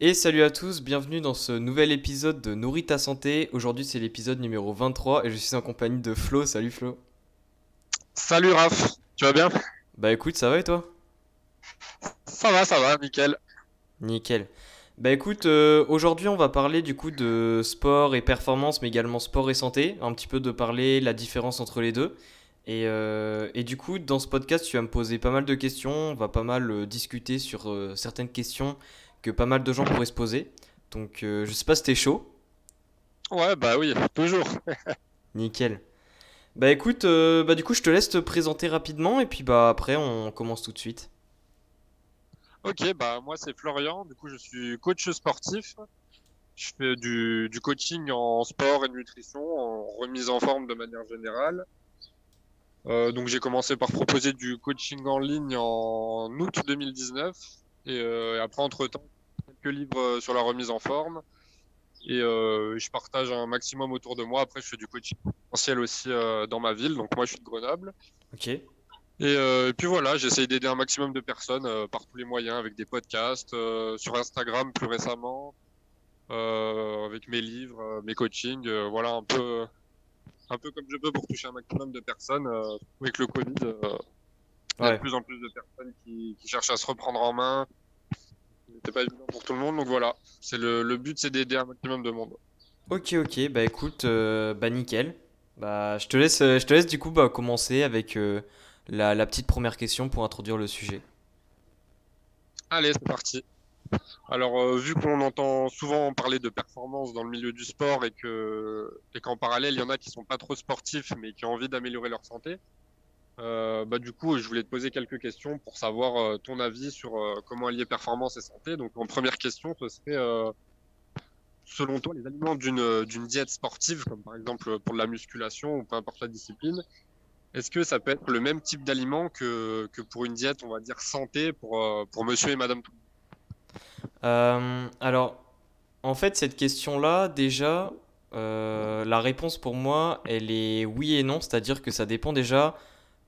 Et salut à tous, bienvenue dans ce nouvel épisode de Nourris ta santé. Aujourd'hui c'est l'épisode numéro 23 et je suis en compagnie de Flo. Salut Flo. Salut Raph, tu vas bien? Bah écoute, ça va et toi? Ça va, ça va, nickel. Nickel. Bah écoute, euh, aujourd'hui on va parler du coup de sport et performance, mais également sport et santé, un petit peu de parler la différence entre les deux. Et, euh, et du coup, dans ce podcast, tu vas me poser pas mal de questions, on va pas mal euh, discuter sur certaines questions que pas mal de gens pourraient se poser. Donc euh, je sais pas si t'es chaud. Ouais, bah oui, toujours. Nickel. Bah écoute, euh, bah du coup je te laisse te présenter rapidement et puis bah après on commence tout de suite. Ok, bah moi c'est Florian, du coup je suis coach sportif. Je fais du, du coaching en sport et nutrition, en remise en forme de manière générale. Euh, donc j'ai commencé par proposer du coaching en ligne en août 2019 et, euh, et après entre-temps quelques livres euh, sur la remise en forme et euh, je partage un maximum autour de moi. Après je fais du coaching potentiel aussi euh, dans ma ville, donc moi je suis de Grenoble. Ok. Et, euh, et puis voilà, j'essaye d'aider un maximum de personnes par tous les moyens, avec des podcasts, sur Instagram plus récemment, avec mes livres, mes coachings, voilà un peu, un peu comme je peux pour toucher un maximum de personnes. avec le Covid, il y a de plus en plus de personnes qui, qui cherchent à se reprendre en main. C'était pas évident pour tout le monde, donc voilà. C'est le, le but, c'est d'aider un maximum de monde. Ok, ok, bah écoute, euh, bah nickel. Bah je te laisse, euh, je te laisse du coup bah, commencer avec euh, la, la petite première question pour introduire le sujet. Allez, c'est parti. Alors, euh, vu qu'on entend souvent parler de performance dans le milieu du sport et que et qu'en parallèle, il y en a qui sont pas trop sportifs mais qui ont envie d'améliorer leur santé, euh, bah du coup, je voulais te poser quelques questions pour savoir euh, ton avis sur euh, comment allier performance et santé. Donc, en première question, ce serait, selon toi, les aliments d'une diète sportive, comme par exemple pour la musculation ou peu importe la discipline, est-ce que ça peut être le même type d'aliment que que pour une diète, on va dire santé pour pour Monsieur et Madame? Alors, en fait, cette question-là, déjà, la réponse pour moi, elle est oui et non, c'est-à-dire que ça dépend déjà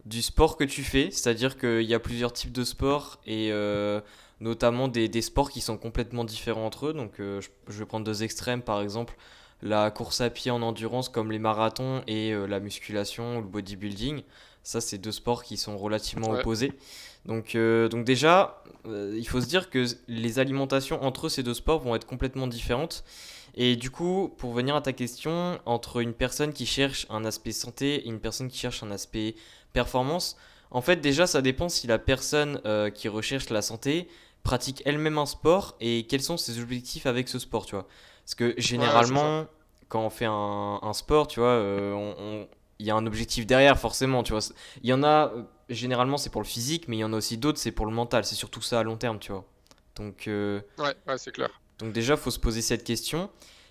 du sport que tu fais, c'est-à-dire qu'il y a plusieurs types de sports et euh, notamment des, des sports qui sont complètement différents entre eux. Donc, euh, je, je vais prendre deux extrêmes, par exemple, la course à pied en endurance comme les marathons et euh, la musculation ou le bodybuilding. Ça, c'est deux sports qui sont relativement Ouais. opposés. Donc, donc déjà, il faut se dire que les alimentations entre ces deux sports vont être complètement différentes. Et du coup, pour venir à ta question, entre une personne qui cherche un aspect santé et une personne qui cherche un aspect performance, en fait déjà ça dépend si la personne euh, qui recherche la santé pratique elle-même un sport et quels sont ses objectifs avec ce sport, tu vois. Parce que Ouais, généralement, quand on fait un, un sport, tu vois, euh, on- on- il y a un objectif derrière forcément, tu vois. Il y en a, euh, généralement c'est pour le physique, mais il y en a aussi d'autres, c'est pour le mental, c'est surtout ça à long terme, tu vois. Donc, euh, Ouais, ouais, c'est clair. Donc déjà, faut se poser cette question.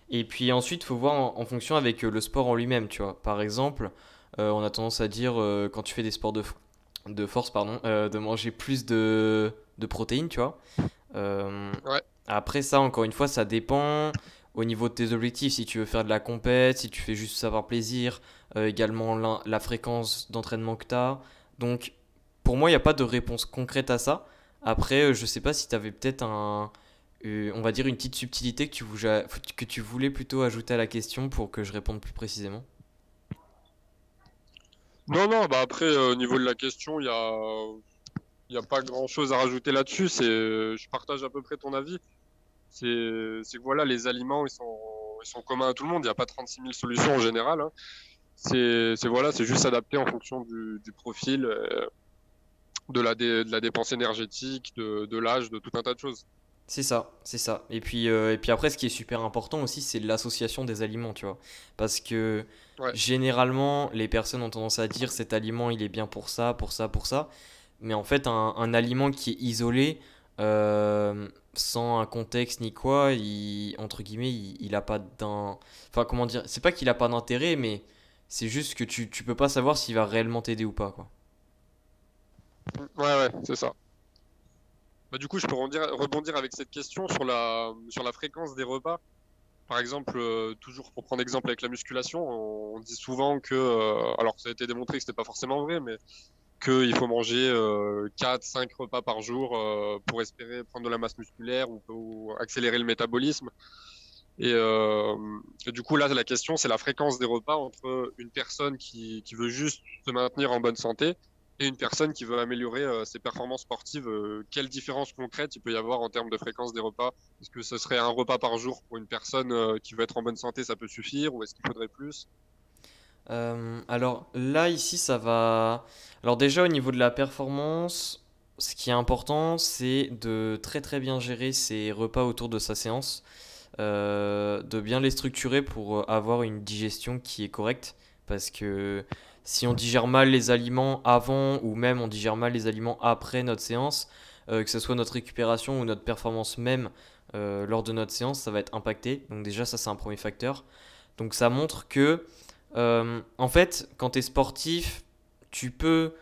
Et puis ensuite, faut voir en, en fonction avec euh, le sport en lui-même, tu vois. Par exemple, euh, on a tendance à dire, euh, quand tu fais des sports de, de force, pardon, euh, de manger plus de, de protéines, tu vois. Ouais. après ça, encore une fois, ça dépend au niveau de tes objectifs. Si tu veux faire de la compète, si tu fais juste savoir plaisir, également la, la fréquence d'entraînement que tu as. Donc, pour moi, il n'y a pas de réponse concrète à ça. Après, je sais pas si tu avais peut-être un, euh, on va dire une petite subtilité que tu, voulais, plutôt ajouter à la question pour que je réponde plus précisément? Non, non, bah après, euh, au niveau de la question, il y a, y a pas grand-chose à rajouter là-dessus. Je partage à peu près ton avis. C'est, que voilà, les aliments, ils sont, ils sont communs à tout le monde. Il n'y a pas 36 000 solutions en général. hein. C'est, voilà, c'est juste adapté en fonction du, profil, euh, de la, dépense énergétique, de l'âge, de tout un tas de choses. C'est ça, c'est ça. Et puis, euh, et puis après, ce qui est super important aussi, c'est l'association des aliments, tu vois. Parce que Ouais. généralement, les personnes ont tendance à dire cet aliment, il est bien pour ça, pour ça, pour ça. Mais en fait, un, un aliment qui est isolé, euh, sans un contexte ni quoi, il, entre guillemets, il, il a pas d'un... Enfin, comment dire? C'est pas qu'il a pas d'intérêt, mais c'est juste que tu, tu peux pas savoir s'il va réellement t'aider ou pas, quoi. Ouais, ouais, c'est ça. Bah, du coup, je peux rebondir, avec cette question sur la, sur la fréquence des repas. Par exemple, euh, toujours pour prendre exemple avec la musculation, on, dit souvent que, euh, alors ça a été démontré que c'était pas forcément vrai, mais qu'il faut manger 4-5 repas par jour pour espérer prendre de la masse musculaire ou, accélérer le métabolisme. Et, du coup, là, la question, c'est la fréquence des repas entre une personne qui, veut juste se maintenir en bonne santé et une personne qui veut améliorer euh, ses performances sportives, euh, quelle différence concrète il peut y avoir en termes de fréquence des repas? Est-ce que ce serait un repas par jour pour une personne euh, qui veut être en bonne santé, ça peut suffire ou est-ce qu'il faudrait plus? Alors là, ici, ça va. Alors, déjà, au niveau de la performance, ce qui est important, c'est de très très bien gérer ses repas autour de sa séance, de bien les structurer pour avoir une digestion qui est correcte. Parce que si on digère mal les aliments avant ou même on digère mal les aliments après notre séance, euh, que ce soit notre récupération ou notre performance même euh, lors de notre séance, ça va être impacté. Donc déjà ça c'est un premier facteur. Donc ça montre que euh, en fait quand tu es sportif, tu peux,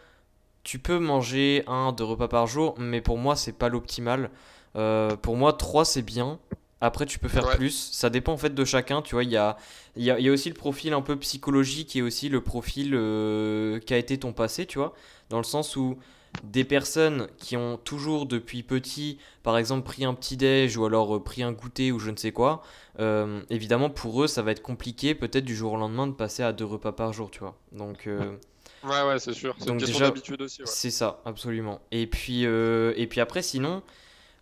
tu peux manger un, deux repas par jour, mais pour moi c'est pas l'optimal. pour moi 3 c'est bien. Après, tu peux faire plus. Ça dépend en fait de chacun. Tu vois, il y a, y, a, y a aussi le profil un peu psychologique et aussi le profil euh, qui a été ton passé, tu vois. Dans le sens où des personnes qui ont toujours depuis petit, par exemple, pris un petit déj ou alors euh, pris un goûter ou je ne sais quoi, euh, évidemment pour eux ça va être compliqué peut-être du jour au lendemain de passer à deux repas par jour, tu vois. Donc. Ouais, ouais, c'est sûr. C'est une question d'habitude aussi. C'est ça, absolument. Et puis, et puis après, sinon,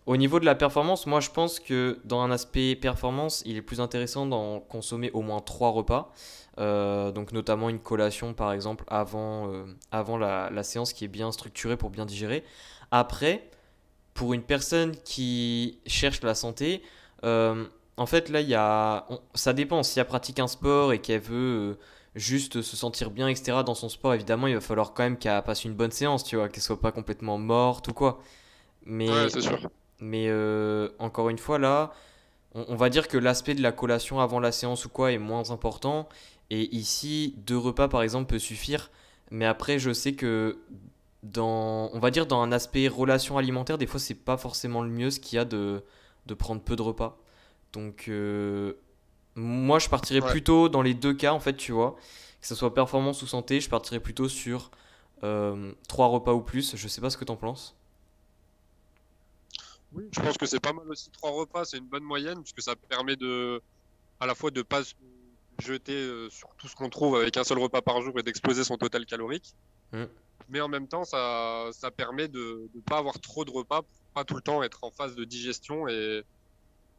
au niveau de la performance, moi je pense que dans un aspect performance, il est plus intéressant d'en consommer au moins trois repas. Euh, donc notamment une collation par exemple avant, euh, avant la, séance qui est bien structurée pour bien digérer. Après, pour une personne qui cherche la santé, euh, en fait là il y a, ça dépend. Si elle pratique un sport et qu'elle veut juste se sentir bien, etc. dans son sport, évidemment il va falloir quand même qu'elle passe une bonne séance, tu vois, qu'elle soit pas complètement morte ou quoi. Mais, ouais, sûr. Mais euh, encore une fois, là, on, va dire que l'aspect de la collation avant la séance ou quoi est moins important. Et ici, deux repas par exemple peut suffire. Mais après, je sais que dans, on va dire dans un aspect relation alimentaire, des fois, c'est pas forcément le mieux ce qu'il y a de, de prendre peu de repas. Donc, euh, moi, je partirais plutôt dans les deux cas, en fait, tu vois. Que ce soit performance ou santé, je partirais plutôt sur euh, trois repas ou plus. Je sais pas ce que t'en penses. Oui, je pense que c'est pas mal aussi trois repas, c'est une bonne moyenne puisque ça permet de à la fois de pas se jeter euh, sur tout ce qu'on trouve avec un seul repas par jour et d'exploser son total calorique. Mm. Mais en même temps, ça, ça permet de ne pas avoir trop de repas pour pas tout le temps être en phase de digestion et,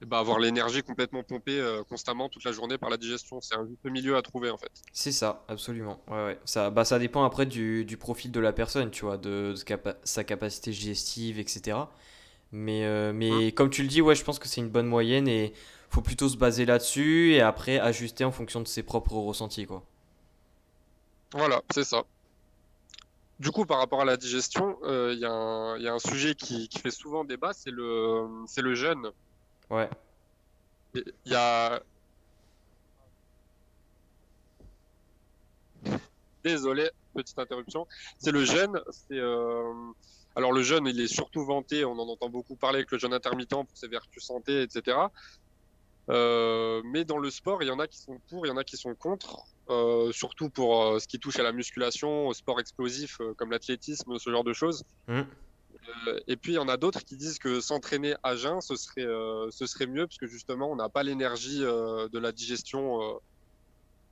bah, avoir l'énergie complètement pompée euh, constamment toute la journée par la digestion. C'est un juste milieu à trouver en fait. C'est ça, absolument. Ouais, ouais. Ça, bah, ça dépend après du, du, profil de la personne, tu vois, de, de sa capacité digestive, etc. Mais, euh, mais comme tu le dis, ouais, je pense que c'est une bonne moyenne et faut plutôt se baser là-dessus et après ajuster en fonction de ses propres ressentis, quoi. Voilà, c'est ça. Du coup, par rapport à la digestion, euh, il y, y, a un sujet qui, qui fait souvent débat, c'est le, c'est le jeûne. Ouais. Il y a. Désolé, petite interruption. C'est le jeûne, c'est. Euh, alors le jeûne, il est surtout vanté, on en entend beaucoup parler avec le jeûne intermittent pour ses vertus santé, etc. Euh, mais dans le sport, il y en a qui sont pour, il y en a qui sont contre, euh, surtout pour euh, ce qui touche à la musculation, au sport explosif comme l'athlétisme, ce genre de choses. Mmh. et puis il y en a d'autres qui disent que s'entraîner à jeun, ce serait, ce serait mieux, parce que justement, on n'a pas l'énergie de la digestion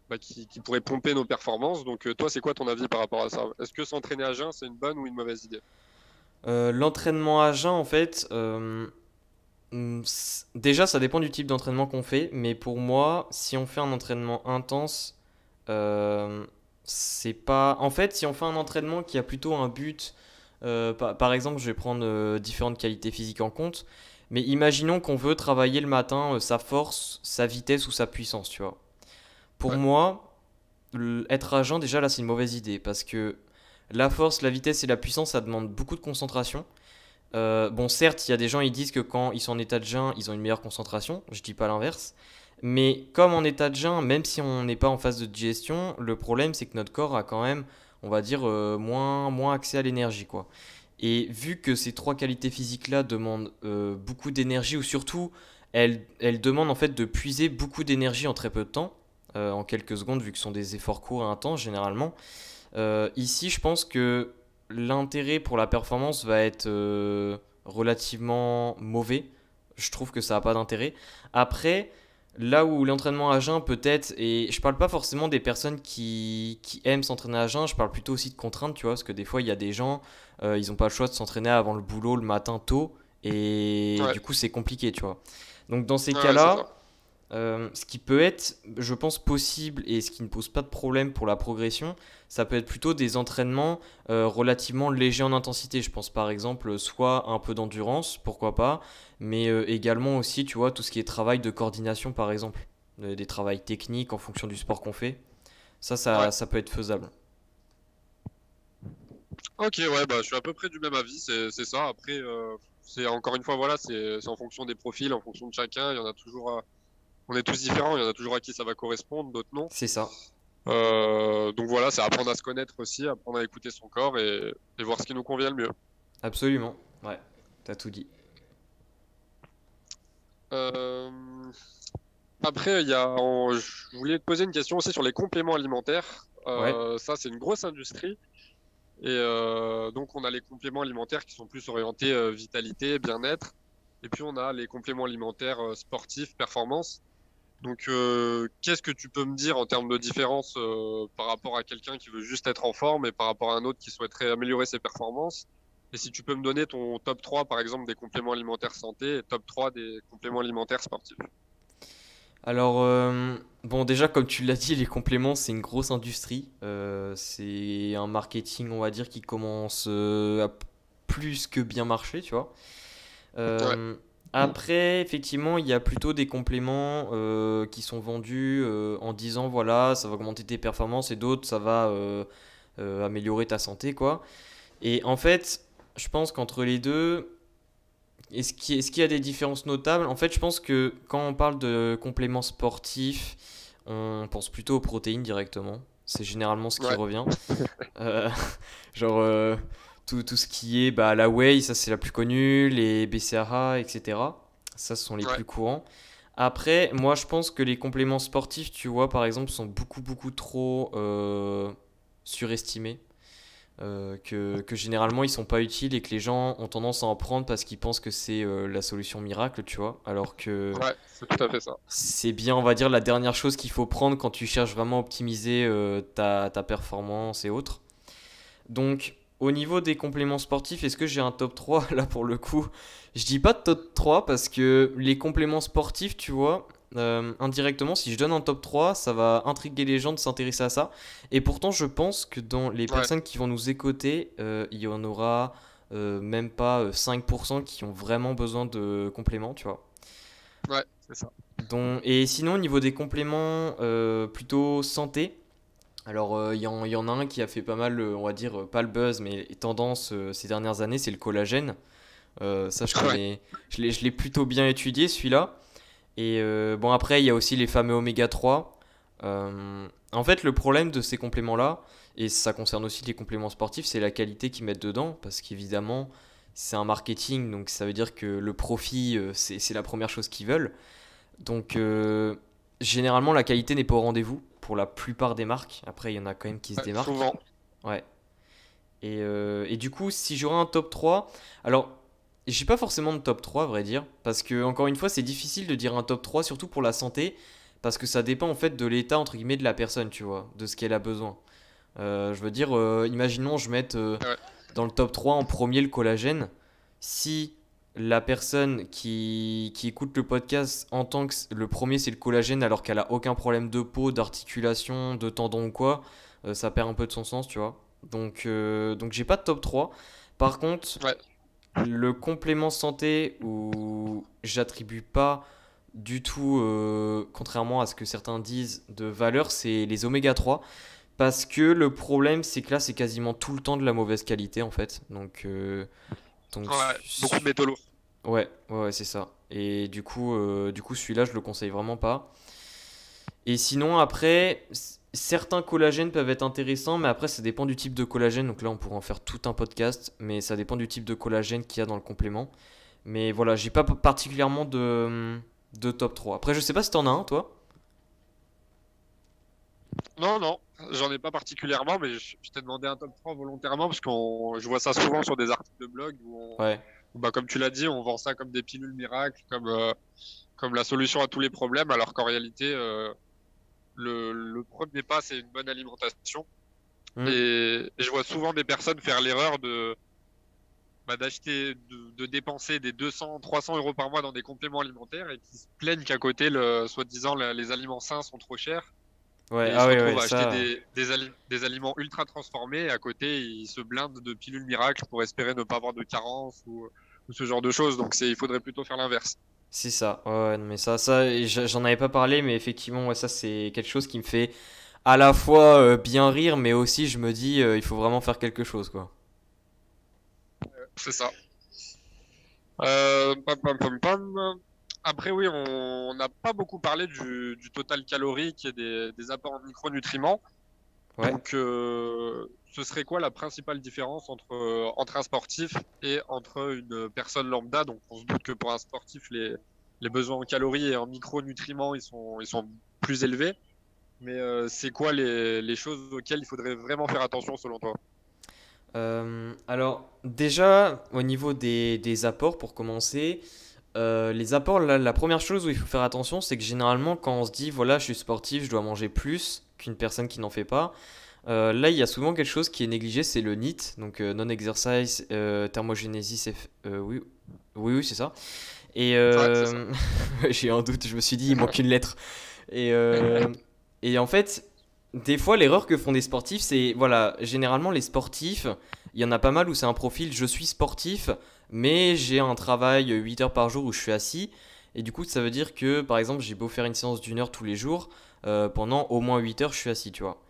bah, qui, qui, pourrait pomper nos performances. Donc toi, c'est quoi ton avis par rapport à ça? Est-ce que s'entraîner à jeun, c'est une bonne ou une mauvaise idée? Euh, l'entraînement à jeun, en fait, euh, mm, déjà, ça dépend du type d'entraînement qu'on fait, mais pour moi, si on fait un entraînement intense, euh, c'est pas. En fait, si on fait un entraînement qui a plutôt un but, par, par, exemple, je vais prendre différentes qualités physiques en compte, mais imaginons qu'on veut travailler le matin sa force, sa vitesse ou sa puissance, tu vois. Pour moi, être à jeun, déjà là, c'est une mauvaise idée parce que la force, la vitesse et la puissance, ça demande beaucoup de concentration. Euh, bon, certes, il y a des gens, ils disent que quand ils sont en état de jeûne, ils ont une meilleure concentration. Je dis pas l'inverse. Mais comme en état de jeûne, même si on n'est pas en phase de digestion, le problème, c'est que notre corps a quand même, on va dire, euh, moins, moins accès à l'énergie, quoi. Et vu que ces trois qualités physiques-là demandent euh, beaucoup d'énergie, ou surtout, elles, elles, demandent en fait de puiser beaucoup d'énergie en très peu de temps, en quelques secondes, vu que ce sont des efforts courts et intenses généralement, euh, ici, je pense que l'intérêt pour la performance va être euh, relativement mauvais. Je trouve que ça n'a pas d'intérêt. Après, là où l'entraînement à jeun peut-être, et je parle pas forcément des personnes qui, qui aiment s'entraîner à jeun, je parle plutôt aussi de contraintes, tu vois, parce que des fois il y a des gens, euh, ils n'ont pas le choix de s'entraîner avant le boulot le matin tôt, et Ouais. du coup c'est compliqué, tu vois. Donc dans ces Ouais, cas-là. Euh, ce qui peut être, je pense, possible et ce qui ne pose pas de problème pour la progression, ça peut être plutôt des entraînements euh, relativement légers en intensité. Je pense par exemple soit un peu d'endurance, pourquoi pas, mais euh, également aussi, tu vois, tout ce qui est travail de coordination par exemple, Euh, des travails techniques en fonction du sport qu'on fait. Ça, ça, Ouais. ça peut être faisable. Ok, ouais, bah, je suis à peu près du même avis, c'est ça. Après, c'est encore une fois, voilà, c'est c'est en fonction des profils, en fonction de chacun. Il y en a toujours, on est tous différents, il y en a toujours à qui ça va correspondre, d'autres non. C'est ça. Euh, donc voilà, c'est apprendre à se connaître aussi, apprendre à écouter son corps et, et voir ce qui nous convient le mieux. Absolument. Ouais, t'as tout dit. Euh, Après, il y a, on- je voulais te poser une question aussi sur les compléments alimentaires. Euh, Ça, c'est une grosse industrie. Et euh, donc, on a les compléments alimentaires qui sont plus orientés vitalité, bien-être. Et puis, on a les compléments alimentaires sportifs, performance. Donc, euh, qu'est-ce que tu peux me dire en termes de différence euh, par rapport à quelqu'un qui veut juste être en forme et par rapport à un autre qui souhaiterait améliorer ses performances? Et si tu peux me donner ton top 3, par exemple, des compléments alimentaires santé et top 3 des compléments alimentaires sportifs. Alors, euh, bon, déjà, comme tu l'as dit, les compléments, c'est une grosse industrie. C'est un marketing, on va dire, qui commence à plus que bien marcher, tu vois. Après, effectivement, il y a plutôt des compléments euh, qui sont vendus euh, en disant, voilà, ça va augmenter tes performances, et d'autres, ça va euh, euh, améliorer ta santé, quoi. Et en fait, je pense qu'entre les deux, est-ce qu'il y a des différences notables? En fait, je pense que quand on parle de compléments sportifs, on pense plutôt aux protéines directement. C'est généralement ce qui Ouais. revient. Euh, genre euh, tout, tout ce qui est bah, la whey, ça c'est la plus connue, les BCAA, etc. Ça, ce sont les Ouais. plus courants. Après, moi je pense que les compléments sportifs, tu vois, par exemple, sont beaucoup beaucoup trop euh, surestimés euh, que, que généralement ils sont pas utiles et que les gens ont tendance à en prendre parce qu'ils pensent que c'est euh, la solution miracle, tu vois. Alors que Ouais, c'est tout à fait ça. c'est bien, on va dire, la dernière chose qu'il faut prendre quand tu cherches vraiment à optimiser ta, ta performance et autres. Donc, au niveau des compléments sportifs, est-ce que j'ai un top 3 là pour le coup? Je dis pas de top 3 parce que les compléments sportifs, tu vois, euh, indirectement, si je donne un top 3, ça va intriguer les gens de s'intéresser à ça. Et pourtant, je pense que dans les Ouais. personnes qui vont nous écouter, euh, il y en aura euh, même pas euh, 5% qui ont vraiment besoin de compléments, tu vois. Ouais, c'est ça. Donc, et sinon, au niveau des compléments plutôt santé, alors euh, il y, y en a un qui a fait pas mal, euh, on va dire, euh, pas le buzz, mais tendance ces dernières années, c'est le collagène. Ça, je Ouais. connais, je l'ai, je l'ai plutôt bien étudié, celui-là. Et bon, après, il y a aussi les fameux oméga 3. Euh, en fait, le problème de ces compléments-là, et ça concerne aussi les compléments sportifs, c'est la qualité qu'ils mettent dedans, parce qu'évidemment, c'est un marketing, donc ça veut dire que le profit, c'est c'est la première chose qu'ils veulent. Donc, euh, généralement, la qualité n'est pas au rendez-vous pour la plupart des marques. Après, il y en a quand même qui se démarquent. souvent. Ouais. Et, euh, et du coup, si j'aurais un top 3, alors, j'ai pas forcément de top 3, à vrai dire, parce que, encore une fois, c'est difficile de dire un top 3, surtout pour la santé, parce que ça dépend en fait de l'état, entre guillemets, de la personne, tu vois, de ce qu'elle a besoin. Euh, je veux dire, euh, imaginons, je mette Ouais. dans le top 3 en premier le collagène. Si la personne qui, qui écoute le podcast entend que c- le premier c'est le collagène alors qu'elle a aucun problème de peau, d'articulation, de tendon ou quoi, euh, ça perd un peu de son sens, tu vois. Donc, euh, donc j'ai pas de top 3. Par contre, Ouais. le complément santé où j'attribue pas du tout, euh, contrairement à ce que certains disent, de valeur, c'est les oméga 3. Parce que le problème, c'est que là, c'est quasiment tout le temps de la mauvaise qualité, en fait. Donc, euh, donc Ouais, beaucoup de métaux lourds. Ouais, ouais, ouais, c'est ça. Et du coup, euh, du coup, celui-là, je le conseille vraiment pas. Et sinon, après, certains collagènes peuvent être intéressants, mais après, ça dépend du type de collagène. Donc là, on pourrait en faire tout un podcast, mais ça dépend du type de collagène qu'il y a dans le complément. Mais voilà, j'ai pas particulièrement de, de top 3. Après, je sais pas si t'en as un, toi? Non, non, j'en ai pas particulièrement, mais je, t'ai demandé un top 3 volontairement parce que je vois ça souvent sur des articles de blog où, bah, comme tu l'as dit, on vend ça comme des pilules miracles, comme, euh, comme la solution à tous les problèmes, alors qu'en réalité, euh, le, le, premier pas, c'est une bonne alimentation. Mm. Et, je vois souvent des personnes faire l'erreur de bah, d'acheter, de, dépenser des 200, 300 euros par mois dans des compléments alimentaires et qui se plaignent qu'à côté, le, soi-disant, les aliments sains sont trop chers. Ouais, ah oui, ouais, acheter des, des, des, aliments ultra transformés et à côté, ils se blindent de pilules miracles pour espérer ne pas avoir de carence ou, ou ce genre de choses. Donc, il faudrait plutôt faire l'inverse. C'est ça, ouais, mais ça, ça j'en avais pas parlé, mais effectivement, ouais, ça, c'est quelque chose qui me fait à la fois euh, bien rire, mais aussi je me dis, euh, il faut vraiment faire quelque chose, quoi. C'est ça. Euh, Après, oui, on n'a pas beaucoup parlé du, total calorique et des, apports en micronutriments. Donc, ce serait quoi la principale différence entre, entre un sportif et entre une personne lambda? Donc, on se doute que pour un sportif, les, les besoins en calories et en micronutriments, ils sont, ils sont plus élevés. Mais euh, c'est quoi les, choses auxquelles il faudrait vraiment faire attention selon toi? Euh, Alors déjà au niveau des, apports pour commencer, euh, les apports, la, première chose où il faut faire attention, c'est que généralement quand on se dit voilà je suis sportif, je dois manger plus qu'une personne qui n'en fait pas, là il y a souvent quelque chose qui est négligé, c'est le NEAT, donc non-exercise, thermogenesis, oui, oui, oui c'est ça. Et j'ai un doute, je me suis dit il manque une lettre. Et, et en fait, des fois, l'erreur que font des sportifs, c'est, voilà, généralement, les sportifs, il y en a pas mal où c'est un profil, je suis sportif, mais j'ai un travail 8 heures par jour où je suis assis. Et du coup, ça veut dire que, par exemple, j'ai beau faire une séance d'une heure tous les jours, euh, pendant au moins 8 heures, je suis assis, tu vois.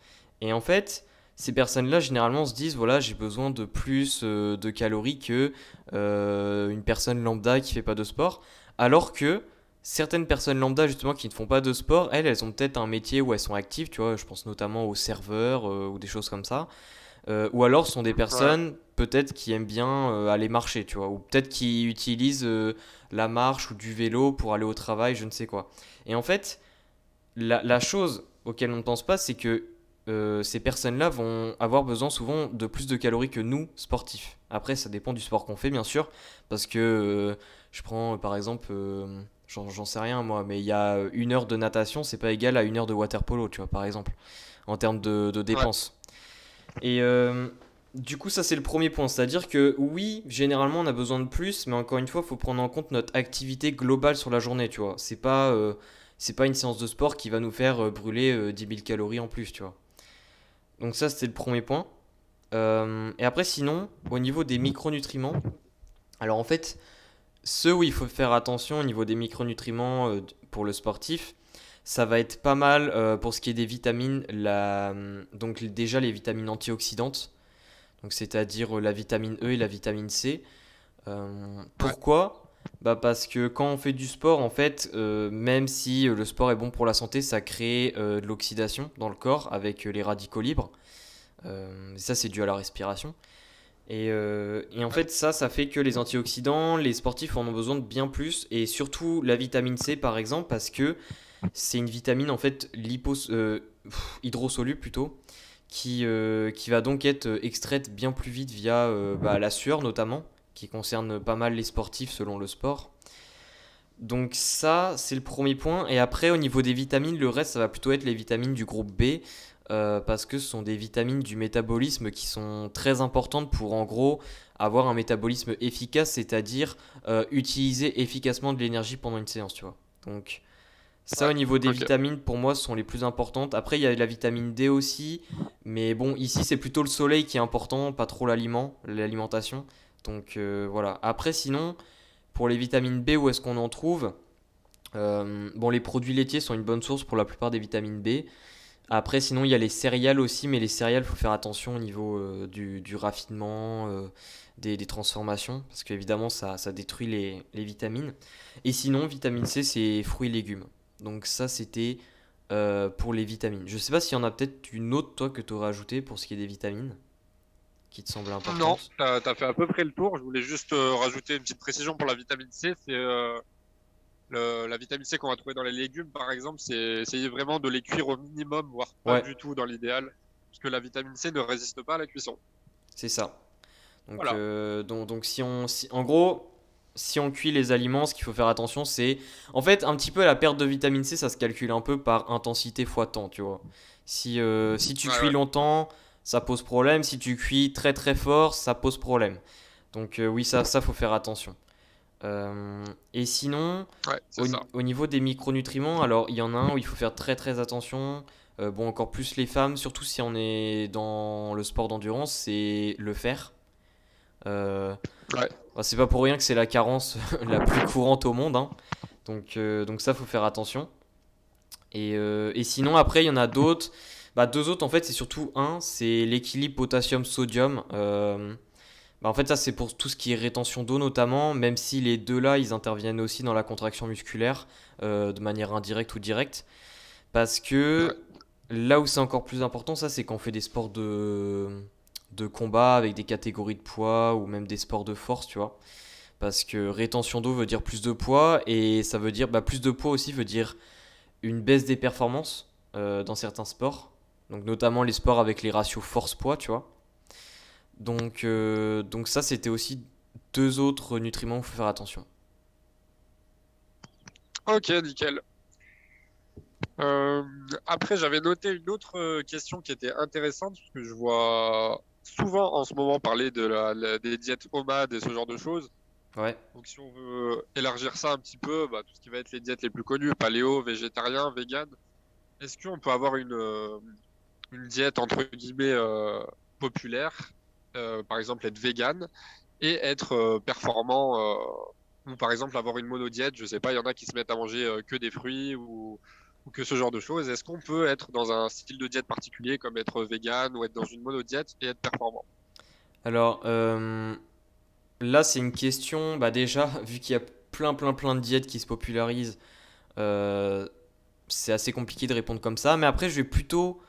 Et en fait, ces personnes-là, généralement, se disent, voilà, j'ai besoin de plus euh, de calories que euh, une personne lambda qui fait pas de sport. Alors que certaines personnes lambda justement qui ne font pas de sport, elles, elles ont peut-être un métier où elles sont actives, tu vois, je pense notamment aux serveurs ou des choses comme ça. Euh, ou alors ce sont des personnes peut-être qui aiment bien euh, aller marcher, tu vois, ou peut-être qui utilisent la marche ou du vélo pour aller au travail, je ne sais quoi. Et en fait, la, la chose auquel on ne pense pas, c'est que ces personnes-là vont avoir besoin souvent de plus de calories que nous, sportifs. Après, ça dépend du sport qu'on fait, bien sûr, parce que je prends par exemple J'en sais rien moi, mais il y a une heure de natation, c'est pas égal à une heure de water polo, tu vois, par exemple, en termes de, dépenses. Et euh, du coup, ça c'est le premier point, c'est-à-dire que oui, généralement on a besoin de plus, mais encore une fois, il faut prendre en compte notre activité globale sur la journée, tu vois. C'est pas, euh, pas une séance de sport qui va nous faire euh, brûler 10 000 calories en plus, tu vois. Donc ça c'était le premier point. et après sinon, au niveau des micronutriments, alors en fait, ceux où il faut faire attention au niveau des micronutriments pour le sportif, ça va être pas mal euh, pour ce qui est des vitamines. La, donc déjà les vitamines antioxydantes, donc c'est-à-dire euh, la vitamine E et la vitamine C. pourquoi? Bah parce que quand on fait du sport, en fait, même si le sport est bon pour la santé, ça crée de l'oxydation dans le corps avec les radicaux libres. ça, c'est dû à la respiration. Euh, et, en fait, ça, ça fait que les antioxydants, les sportifs en ont besoin de bien plus, et surtout la vitamine C par exemple, parce que c'est une vitamine en fait lipos, euh, plutôt, qui, euh, qui va donc être extraite bien plus vite via bah, la sueur notamment, qui concerne pas mal les sportifs selon le sport. Donc ça, c'est le premier point. Et après, au niveau des vitamines, le reste, ça va plutôt être les vitamines du groupe B. Euh, parce que ce sont des vitamines du métabolisme qui sont très importantes pour en gros avoir un métabolisme efficace, c'est-à-dire euh, utiliser efficacement de l'énergie pendant une séance, tu vois. Ça au niveau des vitamines pour moi sont les plus importantes. Après il y a la vitamine D aussi, mais bon ici c'est plutôt le soleil qui est important, pas trop l'aliment, l'alimentation. Donc euh, voilà. Après sinon pour les vitamines B où est-ce qu'on en trouve? Bon les produits laitiers sont une bonne source pour la plupart des vitamines B. Après, sinon, il y a les céréales aussi, mais les céréales, il faut faire attention au niveau euh, du, du, raffinement, euh, des, des, transformations, parce qu'évidemment, ça, ça détruit les, les, vitamines. Et sinon, vitamine C, c'est fruits et légumes. Donc ça, c'était euh, pour les vitamines. Je sais pas s'il y en a peut-être une autre, toi, que tu aurais ajouté pour ce qui est des vitamines, qui te semble importante. Non, tu as, fait à peu près le tour. Je voulais juste rajouter une petite précision pour la vitamine C. C'est la vitamine C qu'on va trouver dans les légumes, par exemple, c'est essayer vraiment de les cuire au minimum, voire pas du tout dans l'idéal, parce que la vitamine C ne résiste pas à la cuisson. C'est ça. Donc, euh, donc, si on, en gros, si on cuit les aliments, ce qu'il faut faire attention, c'est en fait un petit peu la perte de vitamine C, ça se calcule un peu par intensité fois temps, tu vois. Si, euh, si tu cuis longtemps, ça pose problème. Si tu cuis très très fort, ça pose problème. Donc euh, oui, ça, ça faut faire attention. et sinon, au, niveau des micronutriments, alors il y en a un où il faut faire très très attention. bon, encore plus les femmes, surtout si on est dans le sport d'endurance, c'est le fer. Euh, c'est pas pour rien que c'est la carence la plus courante au monde. Hein. Donc, euh, donc ça, faut faire attention. Et, euh, et sinon, après, il y en a d'autres. Bah, deux autres, en fait, c'est surtout un, c'est l'équilibre potassium-sodium. Bah, en fait, ça, c'est pour tout ce qui est rétention d'eau, notamment, même si les deux là, ils interviennent aussi dans la contraction musculaire, de manière indirecte ou directe. Parce que là où c'est encore plus important, ça, c'est quand on fait des sports de de combat avec des catégories de poids ou même des sports de force, tu vois. Parce que rétention d'eau veut dire plus de poids et ça veut dire bah, plus de poids aussi veut dire une baisse des performances euh, dans certains sports. Donc notamment les sports avec les ratios force-poids, tu vois. Donc, euh, ça, c'était aussi deux autres nutriments où il faut faire attention. Ok, nickel. Euh, après, j'avais noté une autre question qui était intéressante, parce que je vois souvent en ce moment parler de la, des diètes OMAD et ce genre de choses. Ouais. Donc si on veut élargir ça un petit peu, bah, tout ce qui va être les diètes les plus connues, paléo, végétarien, vegan, est-ce qu'on peut avoir une, euh, une diète entre guillemets euh, populaire, euh, par exemple être vegan, et être performant, ou par exemple avoir une monodiète, je sais pas, il y en a qui se mettent à manger que des fruits ou ou que ce genre de choses. Est-ce qu'on peut être dans un style de diète particulier comme être vegan ou être dans une monodiète et être performant? Alors euh, là, c'est une question, bah déjà, vu qu'il y a plein, plein, plein de diètes qui se popularisent, euh, c'est assez compliqué de répondre comme ça. Mais après, je vais plutôt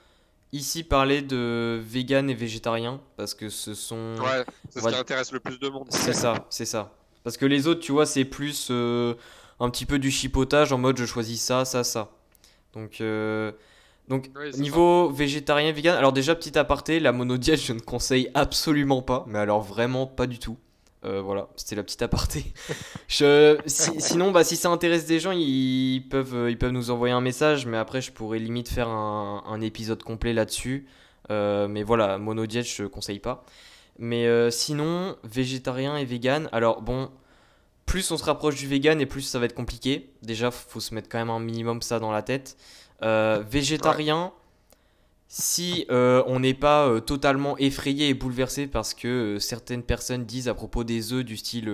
ici parler de vegan et végétarien parce que ce sont. Ouais, c'est ce qui intéresse le plus de monde. C'est ça, c'est ça. Parce que les autres, tu vois, c'est plus euh, un petit peu du chipotage en mode je choisis ça, ça, ça. Donc, euh, donc niveau végétarien, vegan, alors déjà, petit aparté, la monodiète, je ne conseille absolument pas, mais alors vraiment pas du tout. Euh, voilà, c'était la petite aparté. je, sinon, bah, si ça intéresse des gens, ils peuvent, euh, ils peuvent nous envoyer un message, mais après, je pourrais limite faire un, un épisode complet là-dessus. mais voilà, monodiète, je conseille pas. Mais sinon, végétarien et vegan, alors bon, plus on se rapproche du vegan et plus ça va être compliqué. Déjà, faut se mettre quand même un minimum ça dans la tête. Euh, végétarien, si euh, on n'est pas euh, totalement effrayé et bouleversé parce que certaines personnes disent à propos des œufs du style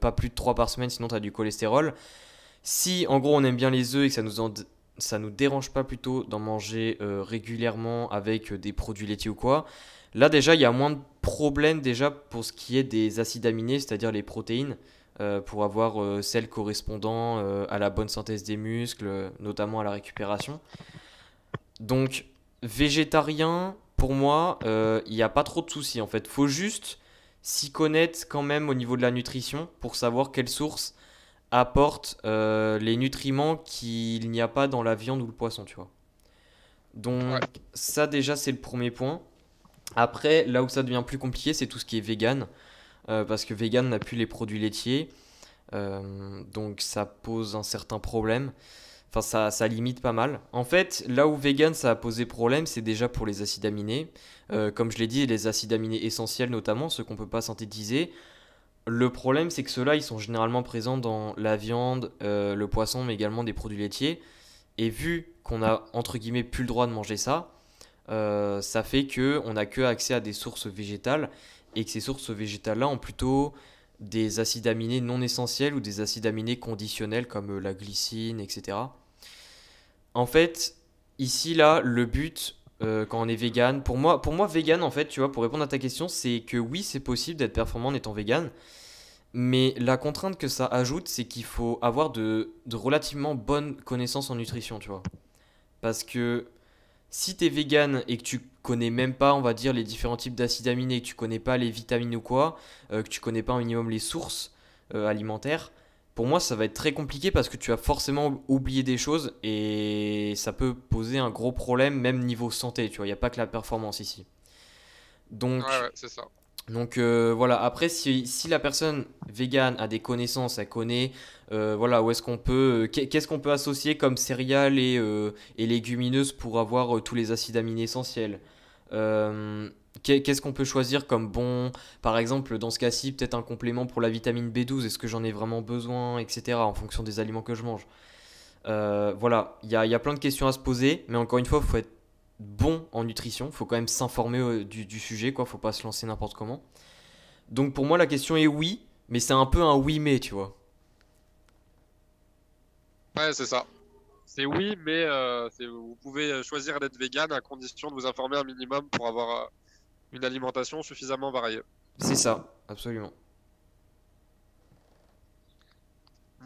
pas plus de 3 par semaine sinon tu as du cholestérol. Si en gros on aime bien les œufs et que ça nous, ça nous dérange pas plutôt d'en manger régulièrement avec des produits laitiers ou quoi, là déjà il y a moins de problèmes déjà pour ce qui est des acides aminés, c'est-à-dire les protéines. Euh, pour avoir euh, celles correspondant euh, à la bonne synthèse des muscles, notamment à la récupération. Donc, végétarien, pour moi, il n'y a pas trop de soucis en fait. faut juste s'y connaître quand même au niveau de la nutrition pour savoir quelle source apporte les nutriments qu'il n'y a pas dans la viande ou le poisson, tu vois. Donc ça déjà c'est le premier point. Après, là où ça devient plus compliqué, c'est tout ce qui est vegan. Euh, parce que vegan n'a plus les produits laitiers. Euh, donc ça pose un certain problème. Enfin, ça, ça, limite pas mal. En fait, là où vegan ça a posé problème, c'est déjà pour les acides aminés. Euh, comme je l'ai dit, les acides aminés essentiels notamment, ceux qu'on peut pas synthétiser. Le problème, c'est que ceux-là, ils sont généralement présents dans la viande, le poisson, mais également des produits laitiers. Et vu qu'on a entre guillemets plus le droit de manger ça, ça fait que on n'a que accès à des sources végétales et que ces sources végétales-là ont plutôt des acides aminés non essentiels ou des acides aminés conditionnels comme euh, la glycine, etc. En fait, ici, là, le but, euh, quand on est vegan, pour moi, pour moi, vegan, en fait, tu vois, pour répondre à ta question, c'est que oui, c'est possible d'être performant en étant vegan, mais la contrainte que ça ajoute, c'est qu'il faut avoir de, de relativement bonnes connaissances en nutrition, tu vois. Parce que si tu es vegan et que tu connais même pas, on va dire, les différents types d'acides aminés, que tu connais pas les vitamines ou quoi, euh, que tu connais pas au minimum les sources euh, alimentaires, pour moi, ça va être très compliqué parce que tu vas forcément oublier des choses et ça peut poser un gros problème, même niveau santé. Tu vois, il n'y a pas que la performance ici. Donc, Ouais, ouais, c'est ça. Donc euh, voilà, après, si, la personne végane a des connaissances, elle connaît, euh, voilà, où est-ce qu'on peut, euh, qu'est- qu'est-ce qu'on peut associer comme céréales et, légumineuses pour avoir tous les acides aminés essentiels? Qu'est- qu'est-ce qu'on peut choisir comme bon, par exemple, dans ce cas-ci, peut-être un complément pour la vitamine B12, est-ce que j'en ai vraiment besoin, etc., en fonction des aliments que je mange? Voilà, il y a, il y a plein de questions à se poser, mais encore une fois, il faut être bon en nutrition, il faut quand même s'informer euh, du, du sujet, quoi, faut pas se lancer n'importe comment. Donc pour moi, la question est oui, mais c'est un peu un oui mais, tu vois. Ouais, c'est ça. C'est oui, mais euh, vous pouvez choisir d'être vegan à condition de vous informer un minimum pour avoir euh, une alimentation suffisamment variée. C'est ça, absolument.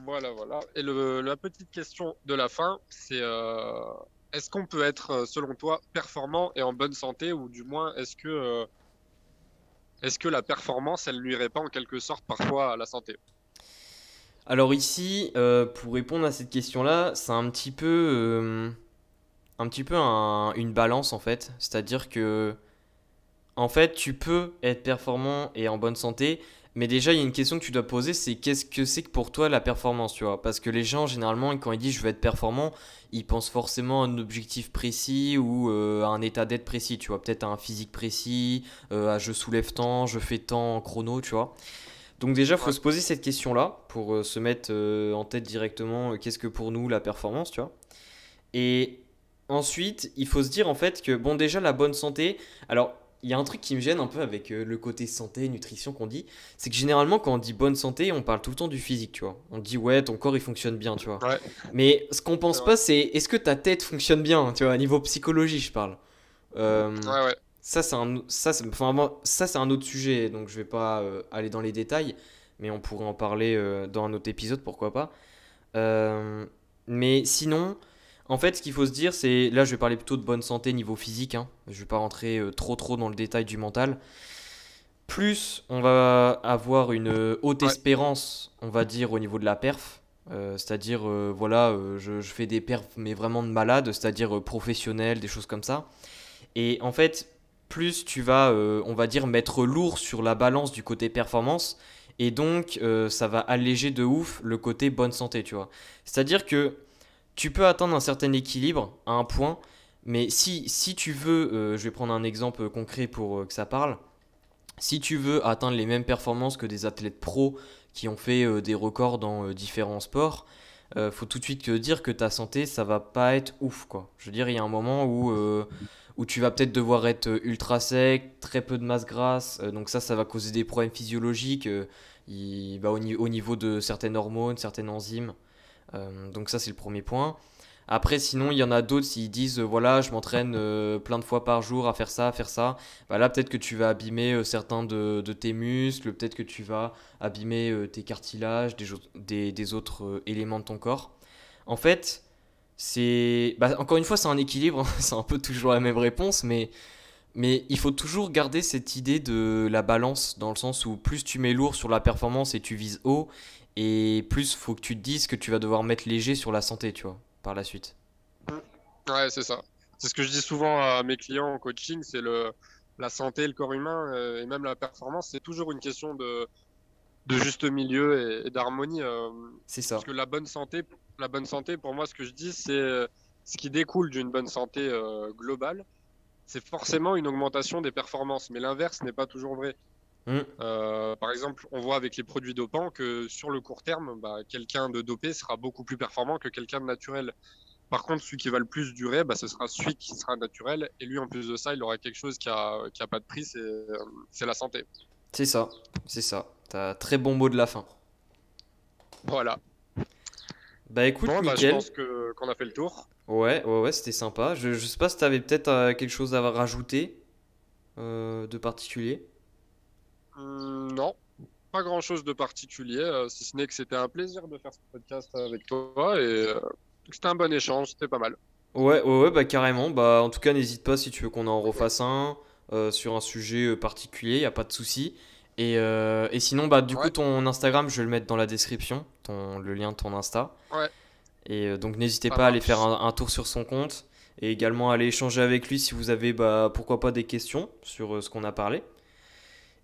Voilà, voilà. Et le, la petite question de la fin, c'est euh, est-ce qu'on peut être, euh, selon toi, performant et en bonne santé, ou du moins, est-ce que, euh, est-ce que la performance, elle nuirait pas en quelque sorte parfois à la santé? Alors ici, euh, pour répondre à cette question-là, c'est un petit peu, un petit peu un- une balance en fait. C'est-à-dire que, en fait, tu peux être performant et en bonne santé, mais déjà il y a une question que tu dois poser, c'est qu'est-ce que c'est que pour toi la performance, tu vois? Parce que les gens généralement, quand ils disent je veux être performant, ils pensent forcément à un objectif précis ou euh, à un état d'être précis, tu vois? Peut-être à un physique précis, euh, à je soulève tant, je fais tant en chrono, tu vois? Donc déjà, il faut Ouais. se poser cette question-là pour euh, se mettre en tête directement qu'est-ce que pour nous la performance, tu vois? Et ensuite, il faut se dire en fait que, bon, déjà, la bonne santé, alors, il y a un truc qui me gêne un peu avec euh, le côté santé, nutrition qu'on dit, c'est que généralement, quand on dit bonne santé, on parle tout le temps du physique, tu vois. On dit, ouais, ton corps, il fonctionne bien, tu vois. Ouais, Mais ce qu'on pense pas, c'est est-ce que ta tête fonctionne bien, tu vois, à niveau psychologie, je parle. Euh, Ouais, ouais. ça, c'est un, ça, c'est, enfin, moi, ça, c'est un autre sujet, donc je vais pas euh, aller dans les détails, mais on pourrait en parler euh, dans un autre épisode, pourquoi pas. Mais sinon, en fait, ce qu'il faut se dire, c'est, là, je vais parler plutôt de bonne santé niveau physique, hein, je vais pas rentrer euh, trop trop dans le détail du mental. Plus on va avoir une euh, haute Ouais. espérance, on va dire, au niveau de la perf, euh, c'est-à-dire, euh, voilà, je, je fais des perfs, mais vraiment de malade, c'est-à-dire professionnels, des choses comme ça. Et en fait, plus tu vas, on va dire, mettre lourd sur la balance du côté performance, et donc ça va alléger de ouf le côté bonne santé, tu vois. C'est-à-dire que tu peux atteindre un certain équilibre à un point, mais si, si tu veux, euh, je vais prendre un exemple concret pour euh, que ça parle, si tu veux atteindre les mêmes performances que des athlètes pros qui ont fait euh, des records dans différents sports, faut tout de suite te dire que ta santé, ça va pas être ouf, quoi. Je veux dire, il y a un moment où, tu vas peut-être devoir être ultra sec, très peu de masse grasse, donc ça, ça va causer des problèmes physiologiques bah, au, au niveau de certaines hormones, certaines enzymes. Euh, donc ça, c'est le premier point. Après, sinon, il y en a d'autres, s'ils disent, euh, voilà, je m'entraîne euh, plein de fois par jour à faire ça, à faire ça, bah là, peut-être que tu vas abîmer certains de, tes muscles, peut-être que tu vas abîmer tes cartilages, des, autres éléments de ton corps. En fait, c'est... Bah, encore une fois, c'est un équilibre, c'est un peu toujours la même réponse, mais, mais il faut toujours garder cette idée de la balance, dans le sens où plus tu mets lourd sur la performance et tu vises haut, et plus faut que tu te dises que tu vas devoir mettre léger sur la santé, tu vois, par la suite. Ouais, c'est ça. C'est ce que je dis souvent à mes clients en coaching, c'est le la santé, le corps humain euh, et même la performance, c'est toujours une question de de juste milieu et, et d'harmonie. euh, C'est ça. parce que la bonne santé, la bonne santé, pour moi, ce que je dis, c'est euh, ce qui découle d'une bonne santé euh, globale, c'est forcément une augmentation des performances. Mais l'inverse n'est pas toujours vrai. Mm. Euh, par exemple, on voit avec les produits dopants que sur le court terme, bah, quelqu'un de dopé sera beaucoup plus performant que quelqu'un de naturel. Par contre, celui qui va le plus durer, bah, ce sera celui qui sera naturel. Et lui, en plus de ça, il aura quelque chose qui a, qui a pas de prix, c'est euh, c'est la santé. C'est ça, c'est ça. T'as un très bon mot de la fin. Voilà. Bah écoute, Bon, bah, je pense qu'on a fait le tour. Ouais, ouais, ouais, c'était sympa. Je, je sais pas si t'avais peut-être euh, quelque chose à rajouter euh, de particulier. Hum, non, pas grand-chose de particulier, euh, si ce n'est que c'était un plaisir de faire ce podcast avec toi et euh, c'était un bon échange, c'était pas mal. Ouais, ouais, ouais, bah carrément. Bah en tout cas, n'hésite pas si tu veux qu'on en refasse un euh, sur un sujet euh, particulier, y a pas de souci. Et, euh, et sinon, bah, du coup, ton Instagram, je vais le mettre dans la description, ton, le lien de ton Insta. Ouais. Et donc, n'hésitez pas à aller faire un, tour sur son compte et également à aller échanger avec lui si vous avez, bah, pourquoi pas, des questions sur ce qu'on a parlé.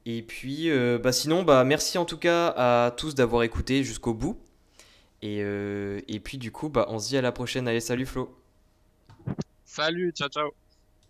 Et puis, bah, sinon, bah, merci en tout cas à tous d'avoir écouté jusqu'au bout. Et, et puis, du coup, bah, on se dit à la prochaine. Allez, salut Flo. Salut, ciao, ciao.